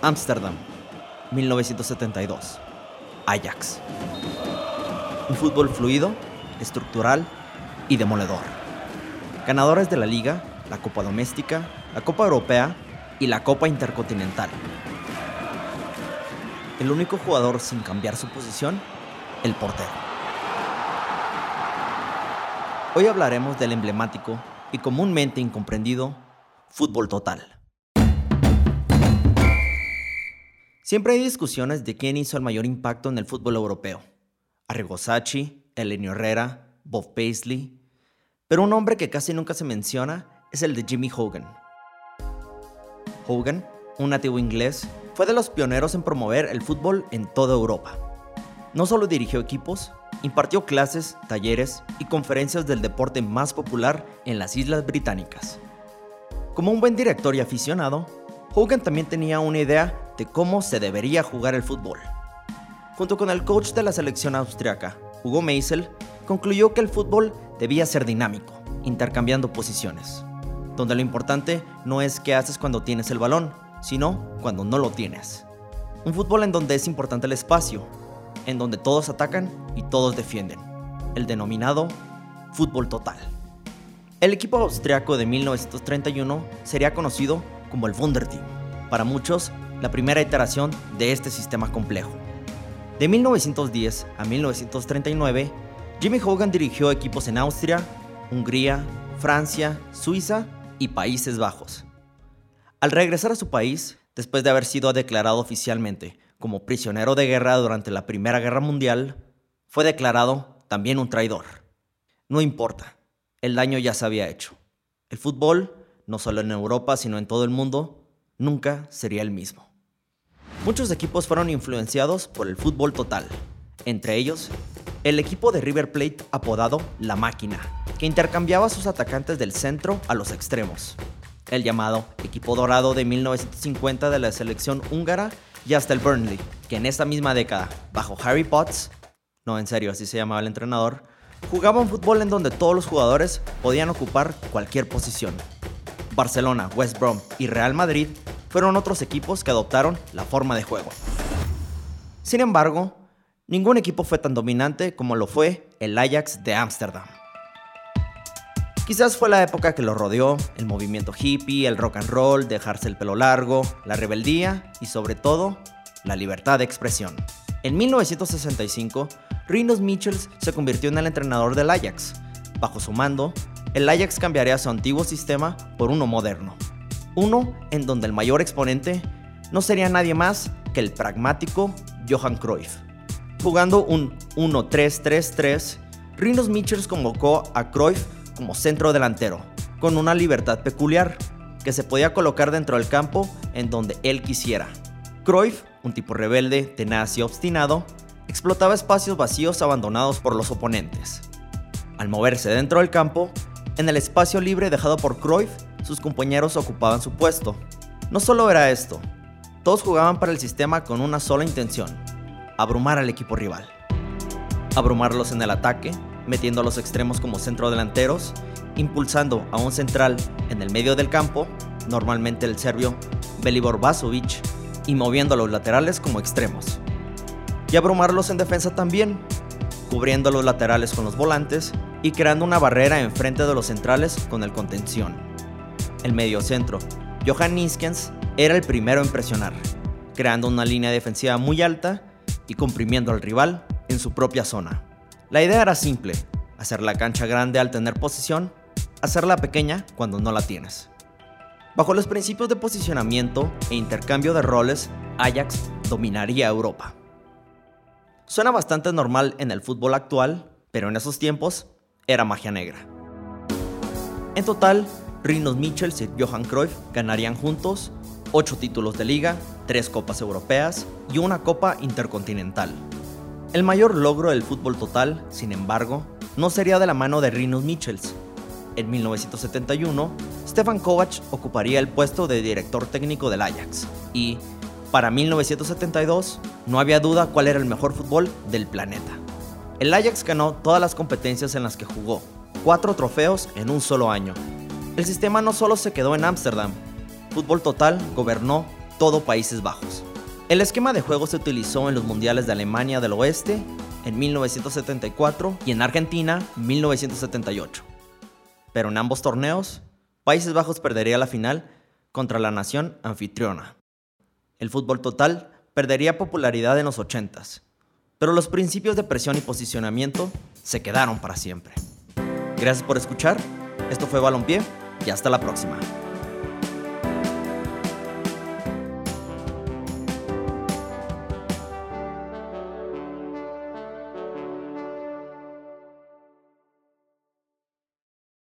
Ámsterdam, 1972. Ajax. Un fútbol fluido, estructural y demoledor. Ganadores de la Liga, la Copa Doméstica, la Copa Europea y la Copa Intercontinental. El único jugador sin cambiar su posición, el portero. Hoy hablaremos del emblemático y comúnmente incomprendido fútbol total. Siempre hay discusiones de quién hizo el mayor impacto en el fútbol europeo. Arrigo Sacchi, Elenio Herrera, Bob Paisley. Pero un nombre que casi nunca se menciona es el de Jimmy Hogan. Hogan, un nativo inglés, fue de los pioneros en promover el fútbol en toda Europa. No solo dirigió equipos, impartió clases, talleres y conferencias del deporte más popular en las Islas Británicas. Como un buen director y aficionado, Hogan también tenía una idea de cómo se debería jugar el fútbol. Junto con el coach de la selección austriaca, Hugo Meisel, concluyó que el fútbol debía ser dinámico, intercambiando posiciones, donde lo importante no es qué haces cuando tienes el balón, sino cuando no lo tienes. Un fútbol en donde es importante el espacio, en donde todos atacan y todos defienden, el denominado fútbol total. El equipo austriaco de 1931 sería conocido como el Wunderteam. Para muchos, la primera iteración de este sistema complejo. De 1910 a 1939, Jimmy Hogan dirigió equipos en Austria, Hungría, Francia, Suiza y Países Bajos. Al regresar a su país, después de haber sido declarado oficialmente como prisionero de guerra durante la Primera Guerra Mundial, fue declarado también un traidor. No importa, el daño ya se había hecho. El fútbol, no solo en Europa, sino en todo el mundo, nunca sería el mismo. Muchos equipos fueron influenciados por el fútbol total, entre ellos el equipo de River Plate apodado La Máquina, que intercambiaba sus atacantes del centro a los extremos, el llamado equipo dorado de 1950 de la selección húngara y hasta el Burnley, que en esta misma década, bajo Harry Potts, no en serio, así se llamaba el entrenador, jugaba un fútbol en donde todos los jugadores podían ocupar cualquier posición. Barcelona, West Brom y Real Madrid fueron otros equipos que adoptaron la forma de juego. Sin embargo, ningún equipo fue tan dominante como lo fue el Ajax de Ámsterdam. Quizás fue la época que lo rodeó, el movimiento hippie, el rock and roll, dejarse el pelo largo, la rebeldía y sobre todo, la libertad de expresión. En 1965, Rinos Michels se convirtió en el entrenador del Ajax. Bajo su mando, el Ajax cambiaría su antiguo sistema por uno moderno, uno en donde el mayor exponente no sería nadie más que el pragmático Johan Cruyff. Jugando un 1-3-3-3, Rinos Michels convocó a Cruyff como centro delantero, con una libertad peculiar, que se podía colocar dentro del campo en donde él quisiera. Cruyff, un tipo rebelde, tenaz y obstinado, explotaba espacios vacíos abandonados por los oponentes. Al moverse dentro del campo, en el espacio libre dejado por Cruyff, sus compañeros ocupaban su puesto. No solo era esto, todos jugaban para el sistema con una sola intención, abrumar al equipo rival. Abrumarlos en el ataque, metiendo a los extremos como centrodelanteros, impulsando a un central en el medio del campo, normalmente el serbio Belibor Vasovic, y moviendo a los laterales como extremos. Y abrumarlos en defensa también, cubriendo a los laterales con los volantes y creando una barrera enfrente de los centrales con el contención. El mediocentro, Johan Niskens, era el primero en presionar, creando una línea defensiva muy alta y comprimiendo al rival en su propia zona. La idea era simple, hacer la cancha grande al tener posición, hacerla pequeña cuando no la tienes. Bajo los principios de posicionamiento e intercambio de roles, Ajax dominaría Europa. Suena bastante normal en el fútbol actual, pero en esos tiempos era magia negra. En total, Rinos Michels y Johan Cruyff ganarían juntos 8 títulos de liga, 3 copas europeas y una copa intercontinental. El mayor logro del fútbol total, sin embargo, no sería de la mano de Rinos Michels. En 1971, Stefan Kovac ocuparía el puesto de director técnico del Ajax y, para 1972, no había duda cuál era el mejor fútbol del planeta. El Ajax ganó todas las competencias en las que jugó, cuatro trofeos en un solo año. El sistema no solo se quedó en Ámsterdam, Fútbol Total gobernó todo Países Bajos. El esquema de juego se utilizó en los Mundiales de Alemania del Oeste en 1974 y en Argentina 1978. Pero en ambos torneos, Países Bajos perdería la final contra la nación anfitriona. El fútbol total perdería popularidad en los 80s, pero los principios de presión y posicionamiento se quedaron para siempre. Gracias por escuchar, esto fue Balompié y hasta la próxima.